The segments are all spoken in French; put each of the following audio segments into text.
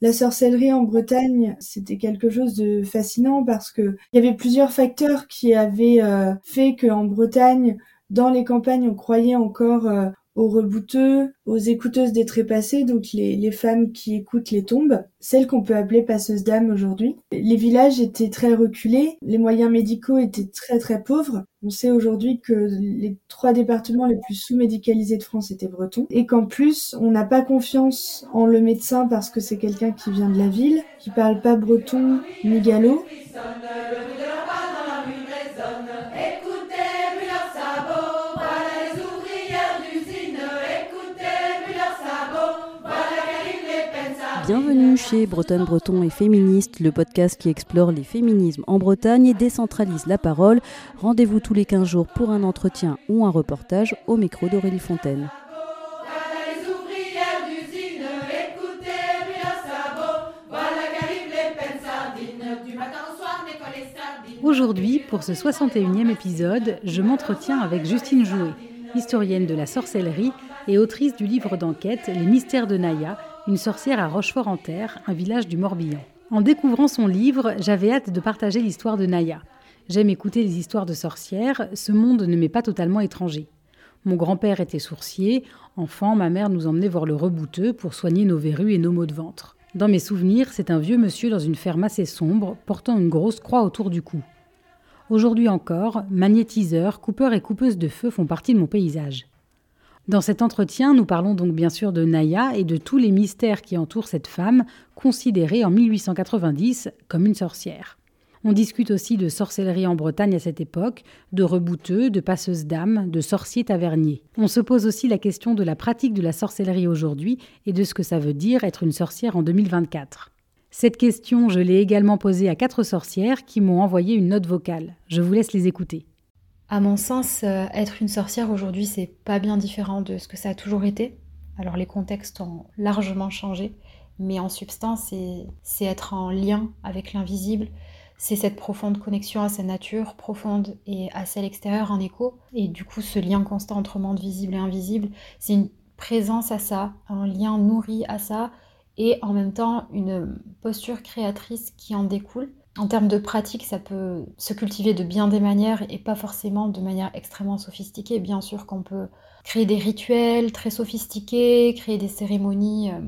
La sorcellerie en Bretagne, c'était quelque chose de fascinant parce que il y avait plusieurs facteurs qui avaient euh, fait qu'en Bretagne, dans les campagnes, on croyait encore euh, aux rebouteux, aux écouteuses des trépassés, donc les, femmes qui écoutent les tombes, celles qu'on peut appeler passeuses d'âmes aujourd'hui. Les villages étaient très reculés, les moyens médicaux étaient très très pauvres. On sait aujourd'hui que les trois départements les plus sous-médicalisés de France étaient bretons et qu'en plus on n'a pas confiance en le médecin parce que c'est quelqu'un qui vient de la ville, qui parle pas breton ni gallo. Bienvenue chez Bretonne Breton et Féministe, le podcast qui explore les féminismes en Bretagne et décentralise la parole. Rendez-vous tous les 15 jours pour un entretien ou un reportage au micro d'Aurélie Fontaine. Aujourd'hui, pour ce 61e épisode, je m'entretiens avec Justine Jouet, historienne de la sorcellerie et autrice du livre d'enquête Les mystères de Naya, une sorcière à Rochefort-en-Terre, un village du Morbihan. En découvrant son livre, j'avais hâte de partager l'histoire de Naya. J'aime écouter les histoires de sorcières, ce monde ne m'est pas totalement étranger. Mon grand-père était sourcier, enfant, ma mère nous emmenait voir le rebouteux pour soigner nos verrues et nos maux de ventre. Dans mes souvenirs, c'est un vieux monsieur dans une ferme assez sombre, portant une grosse croix autour du cou. Aujourd'hui encore, magnétiseurs, coupeurs et coupeuses de feu font partie de mon paysage. Dans cet entretien, nous parlons donc bien sûr de Naya et de tous les mystères qui entourent cette femme, considérée en 1890 comme une sorcière. On discute aussi de sorcellerie en Bretagne à cette époque, de rebouteux, de passeuses d'âmes, de sorciers taverniers. On se pose aussi la question de la pratique de la sorcellerie aujourd'hui et de ce que ça veut dire être une sorcière en 2024. Cette question, je l'ai également posée à quatre sorcières qui m'ont envoyé une note vocale. Je vous laisse les écouter. À mon sens, euh, être une sorcière aujourd'hui, c'est pas bien différent de ce que ça a toujours été. Alors les contextes ont largement changé, mais en substance, c'est être en lien avec l'invisible, c'est cette profonde connexion à sa nature profonde et à celle extérieure en écho. Et du coup, ce lien constant entre monde visible et invisible, c'est une présence à ça, un lien nourri à ça, et en même temps une posture créatrice qui en découle. En termes de pratique, ça peut se cultiver de bien des manières et pas forcément de manière extrêmement sophistiquée. Bien sûr qu'on peut créer des rituels très sophistiqués, créer des cérémonies euh,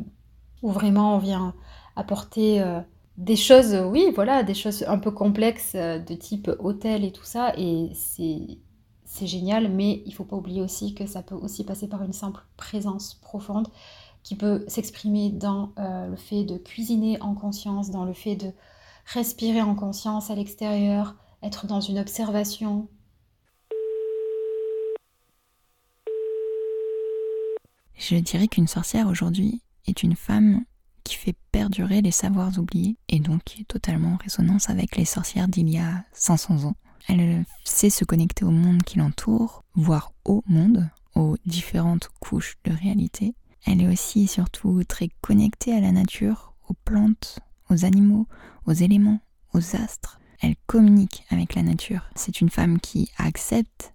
où vraiment on vient apporter euh, des choses, oui, voilà, des choses un peu complexes euh, de type hôtel et tout ça. Et c'est génial, mais il faut pas oublier aussi que ça peut aussi passer par une simple présence profonde qui peut s'exprimer dans le fait de cuisiner en conscience, dans le fait de respirer en conscience à l'extérieur, être dans une observation. Je dirais qu'une sorcière aujourd'hui est une femme qui fait perdurer les savoirs oubliés et donc qui est totalement en résonance avec les sorcières d'il y a 500 ans. Elle sait se connecter au monde qui l'entoure, voire au monde, aux différentes couches de réalité. Elle est aussi surtout très connectée à la nature, aux plantes, aux animaux, aux éléments, aux astres. Elle communique avec la nature. C'est une femme qui accepte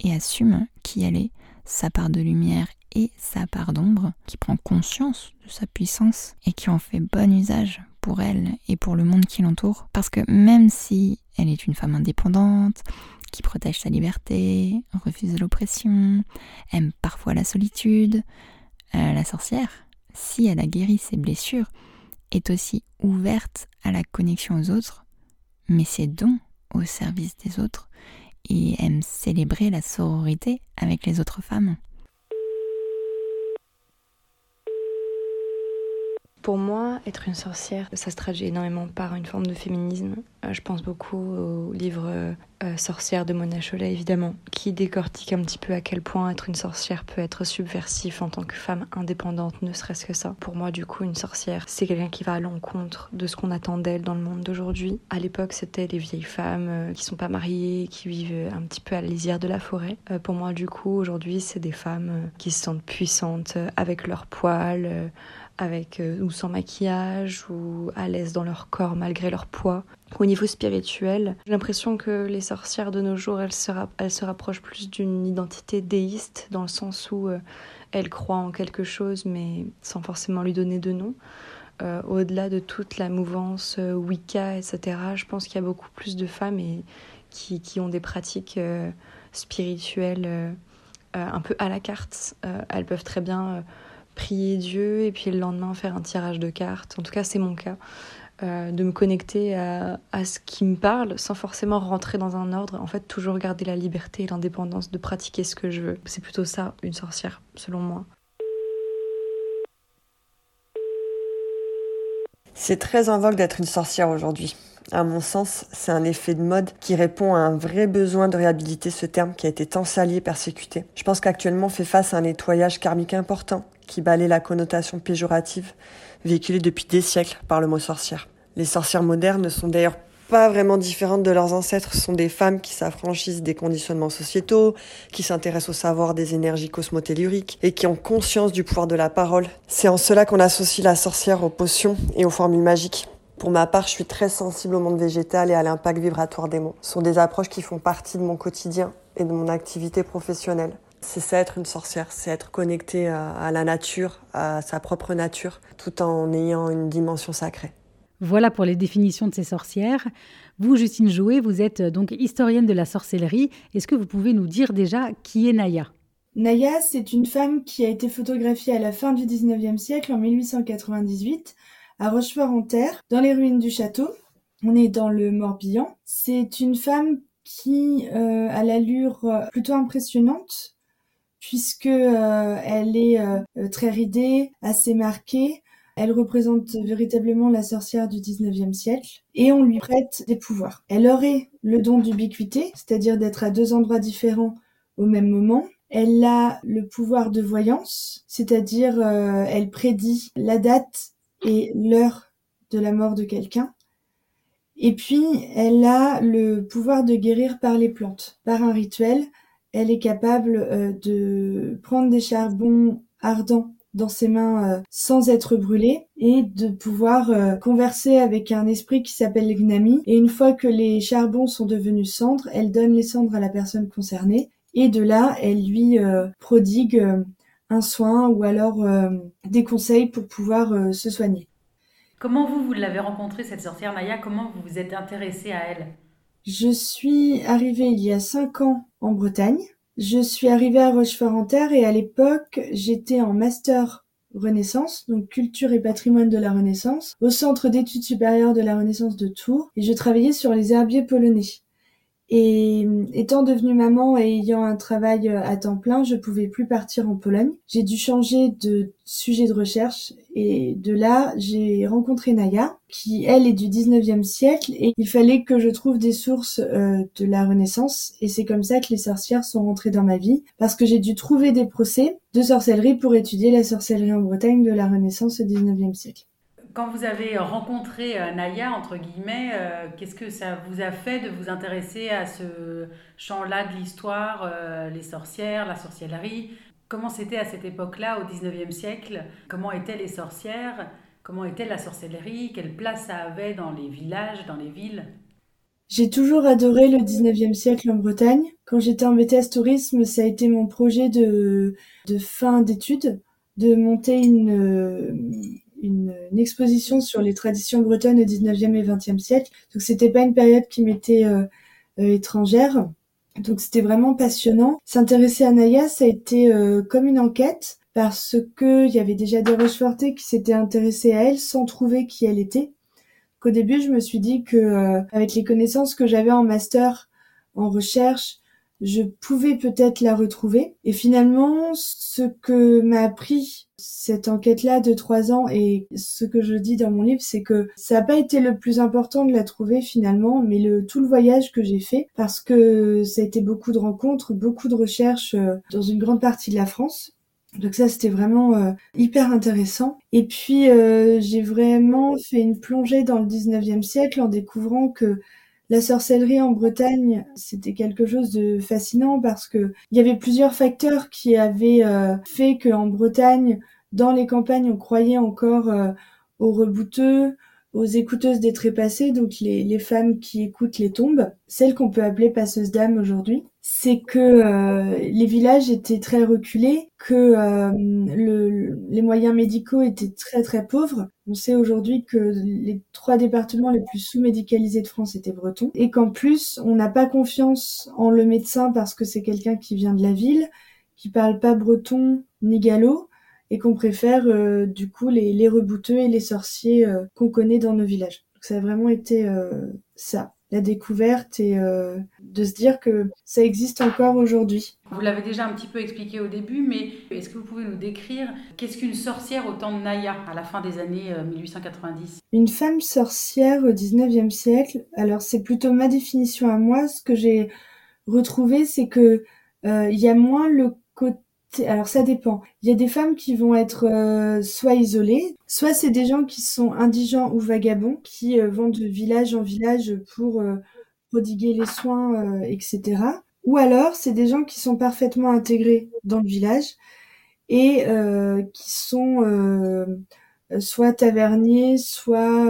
et assume qui elle est, sa part de lumière et sa part d'ombre, qui prend conscience de sa puissance et qui en fait bon usage pour elle et pour le monde qui l'entoure. Parce que même si elle est une femme indépendante, qui protège sa liberté, refuse l'oppression, aime parfois la solitude, euh, la sorcière, si elle a guéri ses blessures, est aussi ouverte à la connexion aux autres, mais ses dons au service des autres et aime célébrer la sororité avec les autres femmes. Pour moi, être une sorcière, ça se traduit énormément par une forme de féminisme. Euh, je pense beaucoup au livre euh, Sorcière de Mona Chollet, évidemment, qui décortique un petit peu à quel point être une sorcière peut être subversif en tant que femme indépendante, ne serait-ce que ça. Pour moi, du coup, une sorcière, c'est quelqu'un qui va à l'encontre de ce qu'on attend d'elle dans le monde d'aujourd'hui. À l'époque, c'était les vieilles femmes euh, qui sont pas mariées, qui vivent un petit peu à la lisière de la forêt. pour moi, du coup, aujourd'hui, c'est des femmes qui se sentent puissantes avec leurs poils avec euh, ou sans maquillage ou à l'aise dans leur corps malgré leur poids. Au niveau spirituel, j'ai l'impression que les sorcières de nos jours, elles se, rapprochent plus d'une identité déiste dans le sens où euh, elles croient en quelque chose mais sans forcément lui donner de nom. euh, au-delà de toute la mouvance euh, Wicca, etc., je pense qu'il y a beaucoup plus de femmes qui ont des pratiques spirituelles un peu à la carte. elles peuvent très bien prier Dieu et puis le lendemain faire un tirage de cartes. En tout cas, c'est mon cas. Euh, de me connecter à, à, ce qui me parle sans forcément rentrer dans un ordre. En fait, toujours garder la liberté et l'indépendance de pratiquer ce que je veux. C'est plutôt ça, une sorcière, selon moi. C'est très en vogue d'être une sorcière aujourd'hui. À mon sens, c'est un effet de mode qui répond à un vrai besoin de réhabiliter ce terme qui a été tant sali et persécuté. Je pense qu'actuellement on fait face à un nettoyage karmique important qui balaie la connotation péjorative véhiculée depuis des siècles par le mot sorcière. Les sorcières modernes ne sont d'ailleurs pas vraiment différentes de leurs ancêtres. Ce sont des femmes qui s'affranchissent des conditionnements sociétaux, qui s'intéressent au savoir des énergies cosmotelluriques et qui ont conscience du pouvoir de la parole. C'est en cela qu'on associe la sorcière aux potions et aux formules magiques. Pour ma part, je suis très sensible au monde végétal et à l'impact vibratoire des mots. Ce sont des approches qui font partie de mon quotidien et de mon activité professionnelle. C'est ça être une sorcière, c'est être connecté à, la nature, à sa propre nature, tout en ayant une dimension sacrée. Voilà pour les définitions de ces sorcières. Vous, Justine Jouet, vous êtes donc historienne de la sorcellerie. Est-ce que vous pouvez nous dire déjà qui est Naya? Naya, c'est une femme qui a été photographiée à la fin du 19e siècle, en 1898, à Rochefort-en-Terre, dans les ruines du château. On est dans le Morbihan. C'est une femme qui euh, a l'allure plutôt impressionnante, puisque euh, elle est euh, très ridée, assez marquée, elle représente véritablement la sorcière du 19e siècle et on lui prête des pouvoirs. Elle aurait le don d'ubiquité, c'est-à-dire d'être à deux endroits différents au même moment. Elle a le pouvoir de voyance, c'est-à-dire euh, elle prédit la date et l'heure de la mort de quelqu'un. Et puis, elle a le pouvoir de guérir par les plantes. Par un rituel, elle est capable euh, de prendre des charbons ardents dans ses mains euh, sans être brûlé et de pouvoir euh, converser avec un esprit qui s'appelle Gnami. Et une fois que les charbons sont devenus cendres, elle donne les cendres à la personne concernée et de là, elle lui prodigue un soin ou alors des conseils pour pouvoir se soigner. Comment vous, vous l'avez rencontrée, cette sorcière Naya Comment vous vous êtes intéressée à elle? Je suis arrivée il y a cinq ans en Bretagne je suis arrivée à Rochefort-en-Terre et à l'époque, j'étais en master Renaissance, donc culture et patrimoine de la Renaissance, au Centre d'études supérieures de la Renaissance de Tours, et je travaillais sur les herbiers polonais. Et étant devenue maman et ayant un travail euh, à temps plein, je pouvais plus partir en Pologne. J'ai dû changer de sujet de recherche et de là, j'ai rencontré Naya, qui elle est du 19e siècle et il fallait que je trouve des sources euh, de la Renaissance et c'est comme ça que les sorcières sont rentrées dans ma vie parce que j'ai dû trouver des procès de sorcellerie pour étudier la sorcellerie en Bretagne de la Renaissance au 19e siècle. Quand vous avez rencontré euh, Naya, entre guillemets, euh, qu'est-ce que ça vous a fait de vous intéresser à ce champ-là de l'histoire, euh, les sorcières, la sorcellerie? Comment c'était à cette époque-là, au 19e siècle? Comment étaient les sorcières? Comment était la sorcellerie? Quelle place ça avait dans les villages, dans les villes? J'ai toujours adoré le 19e siècle en Bretagne. Quand j'étais en BTS tourisme, ça a été mon projet de, de fin d'études, de monter une, une, exposition sur les traditions bretonnes au 19e et 20e siècle. Donc c'était pas une période qui m'était euh, euh, étrangère. Donc c'était vraiment passionnant. S'intéresser à Naya, ça a été euh, comme une enquête parce que il y avait déjà des Rochefortais qui s'étaient intéressés à elle sans trouver qui elle était. Qu'au début, je me suis dit que avec les connaissances que j'avais en master en recherche, je pouvais peut-être la retrouver. Et finalement, ce que m'a appris cette enquête-là de trois ans et ce que je dis dans mon livre, c'est que ça n'a pas été le plus important de la trouver finalement, mais le, tout le voyage que j'ai fait parce que ça a été beaucoup de rencontres, beaucoup de recherches euh, dans une grande partie de la France. Donc ça, c'était vraiment euh, hyper intéressant. Et puis, euh, j'ai vraiment fait une plongée dans le 19e siècle en découvrant que la sorcellerie en Bretagne, c'était quelque chose de fascinant parce que il y avait plusieurs facteurs qui avaient euh, fait qu'en Bretagne, dans les campagnes, on croyait encore euh, aux rebouteux, aux écouteuses des trépassés, donc les, femmes qui écoutent les tombes, celles qu'on peut appeler passeuses d'âme aujourd'hui. C'est que euh, les villages étaient très reculés, que euh, le, les moyens médicaux étaient très très pauvres. On sait aujourd'hui que les trois départements les plus sous-médicalisés de France étaient bretons et qu'en plus on n'a pas confiance en le médecin parce que c'est quelqu'un qui vient de la ville, qui parle pas breton ni gallo et qu'on préfère euh, du coup les, les rebouteux et les sorciers qu'on connaît dans nos villages. Donc ça a vraiment été ça la découverte et euh, de se dire que ça existe encore aujourd'hui. Vous l'avez déjà un petit peu expliqué au début, mais est-ce que vous pouvez nous décrire qu'est-ce qu'une sorcière au temps de Naya, à la fin des années 1890 euh, Une femme sorcière au 19e siècle, alors c'est plutôt ma définition à moi, ce que j'ai retrouvé, c'est que euh, il y a moins le côté alors ça dépend. Il y a des femmes qui vont être euh, soit isolées, soit c'est des gens qui sont indigents ou vagabonds, qui euh, vont de village en village pour euh, prodiguer les soins, etc. Ou alors c'est des gens qui sont parfaitement intégrés dans le village et qui sont soit taverniers, soit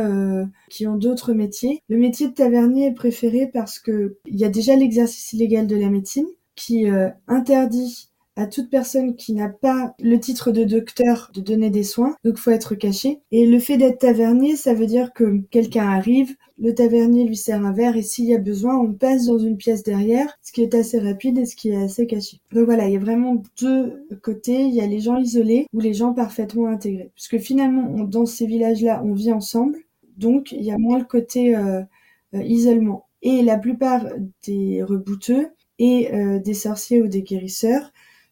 qui ont d'autres métiers. Le métier de tavernier est préféré parce que il y a déjà l'exercice illégal de la médecine qui interdit à toute personne qui n'a pas le titre de docteur de donner des soins, donc faut être caché. Et le fait d'être tavernier, ça veut dire que quelqu'un arrive, le tavernier lui sert un verre et s'il y a besoin, on passe dans une pièce derrière, ce qui est assez rapide et ce qui est assez caché. Donc voilà, il y a vraiment deux côtés. Il y a les gens isolés ou les gens parfaitement intégrés. Puisque finalement, dans ces villages-là, on vit ensemble, donc il y a moins le côté euh, euh, isolement. Et la plupart des rebouteux et euh, des sorciers ou des guérisseurs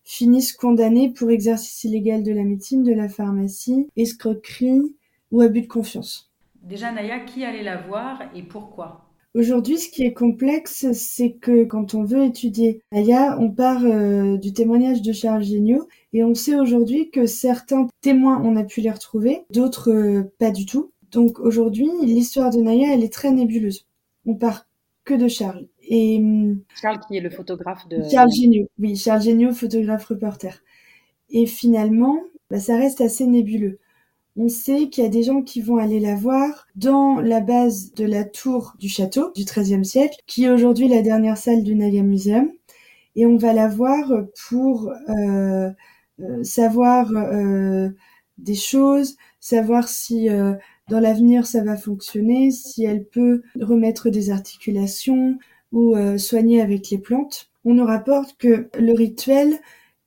finissent condamnés pour exercice illégal de la médecine, de la pharmacie, escroquerie ou abus de confiance. Déjà, Naya, qui allait la voir et pourquoi? Aujourd'hui, ce qui est complexe, c'est que quand on veut étudier Naya, on part euh, du témoignage de Charles Géniaud et on sait aujourd'hui que certains témoins, on a pu les retrouver, d'autres euh, pas du tout. Donc aujourd'hui, l'histoire de Naya, elle est très nébuleuse. On part que de Charles. Et, Charles qui est le photographe de... Charles Géniaud, oui, Charles Géniaud, photographe reporter. Et finalement, bah, ça reste assez nébuleux. On sait qu'il y a des gens qui vont aller la voir dans la base de la tour du château du XIIIe siècle, qui est aujourd'hui la dernière salle du Naya Museum. Et on va la voir pour euh, euh, savoir euh, des choses, savoir si dans l'avenir ça va fonctionner, si elle peut remettre des articulations ou euh, soigner avec les plantes. On nous rapporte que le rituel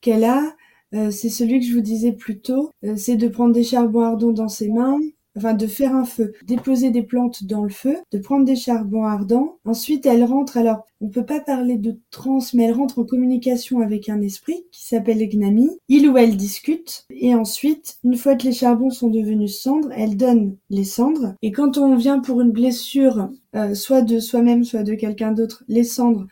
qu'elle a, euh, c'est celui que je vous disais plus tôt, euh, c'est de prendre des charbons ardents dans ses mains, enfin de faire un feu, déposer des plantes dans le feu, de prendre des charbons ardents. Ensuite, elle rentre, alors on peut pas parler de transe, mais elle rentre en communication avec un esprit qui s'appelle Gnami. Il ou elle discute, et ensuite, une fois que les charbons sont devenus cendres, elle donne les cendres. Et quand on vient pour une blessure, euh, soit de soi-même, soit de quelqu'un d'autre, les cendres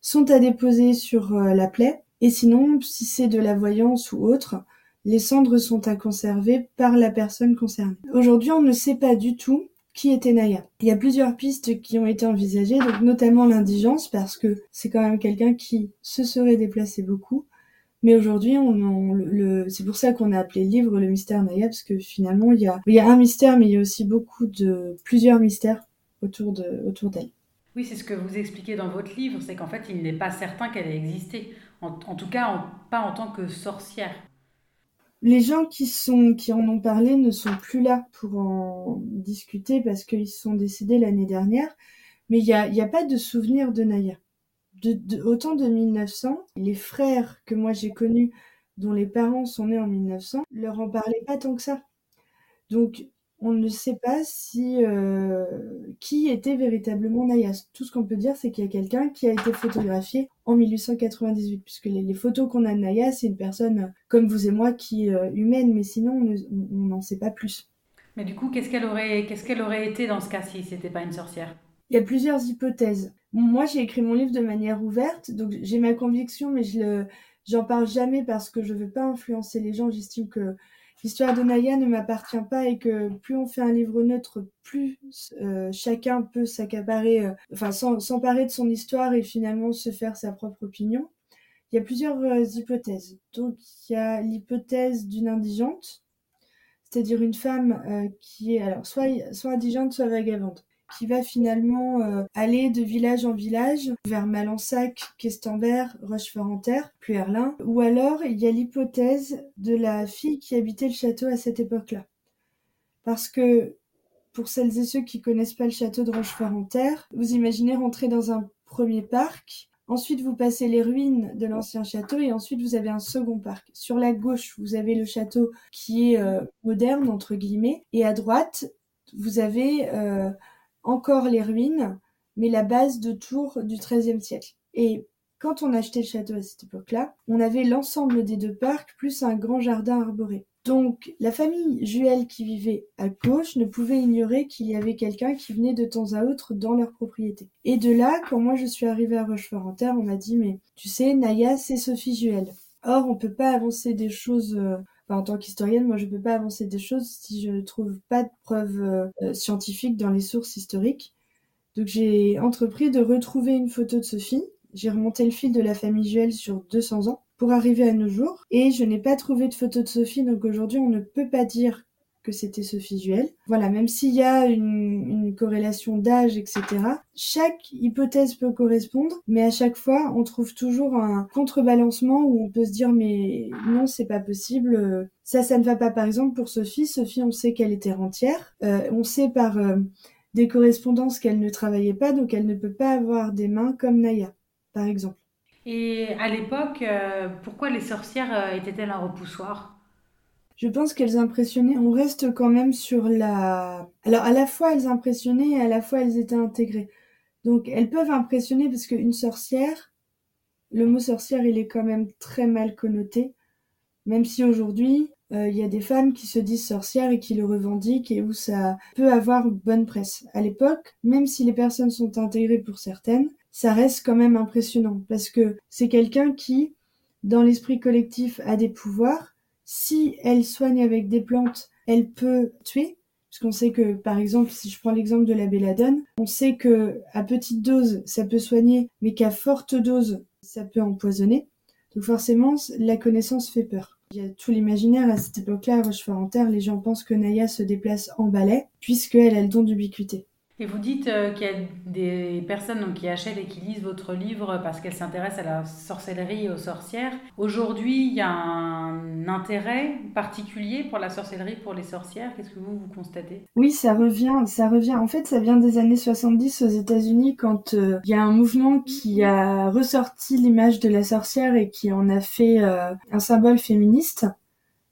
sont à déposer sur euh, la plaie. Et sinon, si c'est de la voyance ou autre, les cendres sont à conserver par la personne concernée. Aujourd'hui, on ne sait pas du tout qui était Naya. Il y a plusieurs pistes qui ont été envisagées, notamment l'indigence, parce que c'est quand même quelqu'un qui se serait déplacé beaucoup. Mais aujourd'hui, c'est pour ça qu'on a appelé le livre le mystère Naya, parce que finalement, il y a, il y a un mystère, mais il y a aussi beaucoup de plusieurs mystères autour d'elle. Oui, c'est ce que vous expliquez dans votre livre, c'est qu'en fait, il n'est pas certain qu'elle ait existé, en, tout cas pas en tant que sorcière les gens qui en ont parlé ne sont plus là pour en discuter parce qu'ils sont décédés l'année dernière. Mais il n'y a, pas de souvenir de Naya. Autant de 1900, les frères que moi j'ai connus, dont les parents sont nés en 1900, leur en parlaient pas tant que ça. Donc on ne sait pas si euh, qui était véritablement Nayas. Tout ce qu'on peut dire, c'est qu'il y a quelqu'un qui a été photographié en 1898, puisque les, photos qu'on a de Naya, c'est une personne comme vous et moi qui est euh, humaine, mais sinon on n'en sait pas plus. Mais du coup, qu'est-ce qu'elle aurait, qu'est-ce qu'elle aurait été dans ce cas si c'était pas une sorcière? Il y a plusieurs hypothèses. Moi, j'ai écrit mon livre de manière ouverte, donc j'ai ma conviction, mais je le, j'en parle jamais parce que je veux pas influencer les gens. J'estime que l'histoire de Naya ne m'appartient pas et que plus on fait un livre neutre, plus euh, chacun peut s'accaparer, euh, s'emparer de son histoire et finalement se faire sa propre opinion. Il y a plusieurs euh, hypothèses. Donc il y a l'hypothèse d'une indigente, c'est-à-dire une femme qui est alors soit indigente, soit vagabonde, qui va finalement euh, aller de village en village vers Malensac, Questembert, Rochefort-en-Terre, puis Erlin. Ou alors il y a l'hypothèse de la fille qui habitait le château à cette époque-là. Parce que pour celles et ceux qui connaissent pas le château de Rochefort-en-Terre, vous imaginez rentrer dans un premier parc Ensuite, vous passez les ruines de l'ancien château et ensuite vous avez un second parc. Sur la gauche, vous avez le château qui est euh, moderne, entre guillemets, et à droite, vous avez euh, encore les ruines, mais la base de tours du XIIIe siècle. Et quand on achetait le château à cette époque-là, on avait l'ensemble des deux parcs plus un grand jardin arboré. Donc, la famille Juel qui vivait à gauche ne pouvait ignorer qu'il y avait quelqu'un qui venait de temps à autre dans leur propriété. Et de là, quand moi je suis arrivée à Rochefort-en-Terre, on m'a dit, mais tu sais, Naya, c'est Sophie Juel. Or, on peut pas avancer des choses, euh, en tant qu'historienne, moi je peux pas avancer des choses si je ne trouve pas de preuves euh, scientifiques dans les sources historiques. Donc j'ai entrepris de retrouver une photo de Sophie. J'ai remonté le fil de la famille Juel sur 200 ans pour arriver à nos jours. Et je n'ai pas trouvé de photo de Sophie, donc aujourd'hui on ne peut pas dire que c'était Sophie Juel. Voilà, même s'il y a une, corrélation d'âge, etc., chaque hypothèse peut correspondre, mais à chaque fois, on trouve toujours un contrebalancement où on peut se dire, mais non, c'est pas possible. Ça, ça ne va pas. Par exemple, pour Sophie, Sophie, on sait qu'elle était rentière. Euh, on sait par euh, des correspondances qu'elle ne travaillait pas, donc elle ne peut pas avoir des mains comme Naya, par exemple. Et à l'époque, euh, pourquoi les sorcières euh, étaient-elles un repoussoir? Je pense qu'elles impressionnaient. On reste quand même sur la. Alors, à la fois, elles impressionnaient et à la fois, elles étaient intégrées. Donc, elles peuvent impressionner parce qu'une sorcière, le mot sorcière, il est quand même très mal connoté. Même si aujourd'hui, euh, il y a des femmes qui se disent sorcières et qui le revendiquent et où ça peut avoir bonne presse. À l'époque, même si les personnes sont intégrées pour certaines, ça reste quand même impressionnant parce que c'est quelqu'un qui, dans l'esprit collectif, a des pouvoirs. Si elle soigne avec des plantes, elle peut tuer. Parce qu'on sait que, par exemple, si je prends l'exemple de la belladone, on sait que à petite dose, ça peut soigner, mais qu'à forte dose, ça peut empoisonner. Donc forcément, la connaissance fait peur. Il y a tout l'imaginaire à cette époque-là, à Rochefort-en-Terre, les gens pensent que Naya se déplace en balai, puisqu'elle a le don d'ubiquité. Et vous dites euh, qu'il y a des personnes qui achètent et qui lisent votre livre parce qu'elles s'intéressent à la sorcellerie et aux sorcières. Aujourd'hui, il y a un intérêt particulier pour la sorcellerie, pour les sorcières? Qu'est-ce que vous, vous constatez? Oui, ça revient, ça revient. En fait, ça vient des années 70 aux États-Unis quand euh, il y a un mouvement qui a ressorti l'image de la sorcière et qui en a fait euh, un symbole féministe.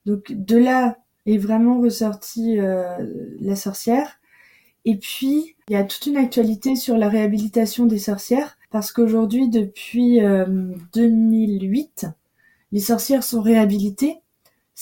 Donc de là est vraiment ressortie la sorcière. Et puis, il y a toute une actualité sur la réhabilitation des sorcières, parce qu'aujourd'hui, depuis 2008, euh, les sorcières sont réhabilitées.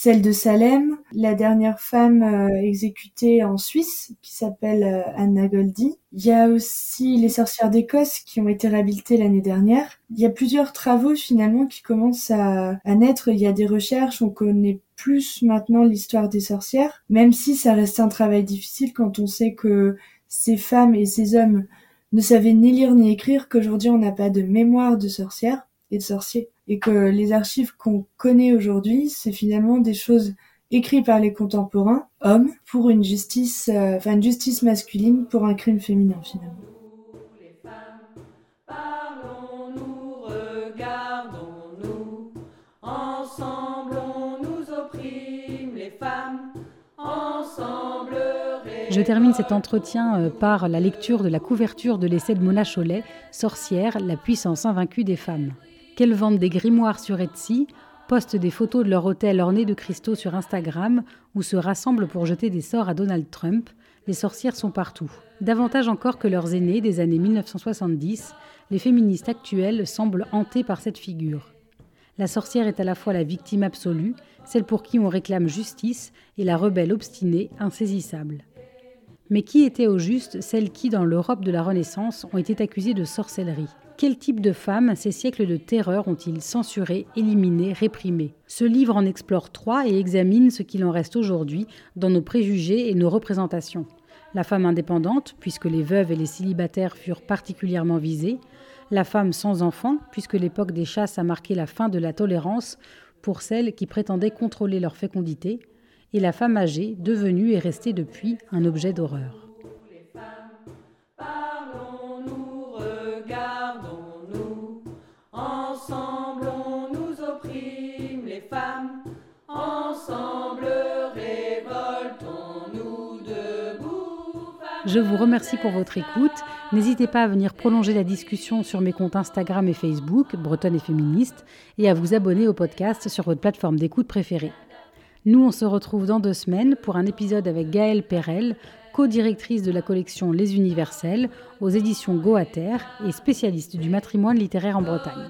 Celle de Salem, la dernière femme euh, exécutée en Suisse, qui s'appelle euh, Anna Goldie. Il y a aussi les sorcières d'Écosse qui ont été réhabilitées l'année dernière. Il y a plusieurs travaux finalement qui commencent à, à naître. Il y a des recherches, on connaît plus maintenant l'histoire des sorcières, même si ça reste un travail difficile quand on sait que ces femmes et ces hommes ne savaient ni lire ni écrire, qu'aujourd'hui on n'a pas de mémoire de sorcières et de sorciers, et que les archives qu'on connaît aujourd'hui, c'est finalement des choses écrites par les contemporains, hommes, pour une justice, euh, enfin une justice masculine pour un crime féminin finalement. Je termine cet entretien euh, par la lecture de la couverture de l'essai de Mona Chollet, Sorcière, la puissance invaincue des femmes. Qu'elles vendent des grimoires sur Etsy, postent des photos de leur hôtel orné de cristaux sur Instagram ou se rassemblent pour jeter des sorts à Donald Trump, les sorcières sont partout. Davantage encore que leurs aînés des années 1970, les féministes actuelles semblent hantées par cette figure. La sorcière est à la fois la victime absolue, celle pour qui on réclame justice, et la rebelle obstinée, insaisissable. Mais qui étaient au juste celles qui, dans l'Europe de la Renaissance, ont été accusées de sorcellerie? Quel type de femmes ces siècles de terreur ont-ils censuré, éliminé, réprimé? Ce livre en explore trois et examine ce qu'il en reste aujourd'hui dans nos préjugés et nos représentations. La femme indépendante, puisque les veuves et les célibataires furent particulièrement visées, la femme sans enfant, puisque l'époque des chasses a marqué la fin de la tolérance pour celles qui prétendaient contrôler leur fécondité, et la femme âgée, devenue et restée depuis un objet d'horreur. Je vous remercie pour votre écoute. N'hésitez pas à venir prolonger la discussion sur mes comptes Instagram et Facebook, Bretonne et Féministe, et à vous abonner au podcast sur votre plateforme d'écoute préférée. Nous, on se retrouve dans deux semaines pour un épisode avec Gaëlle Perel, co-directrice de la collection Les Universels aux éditions Goater et spécialiste du matrimoine littéraire en Bretagne.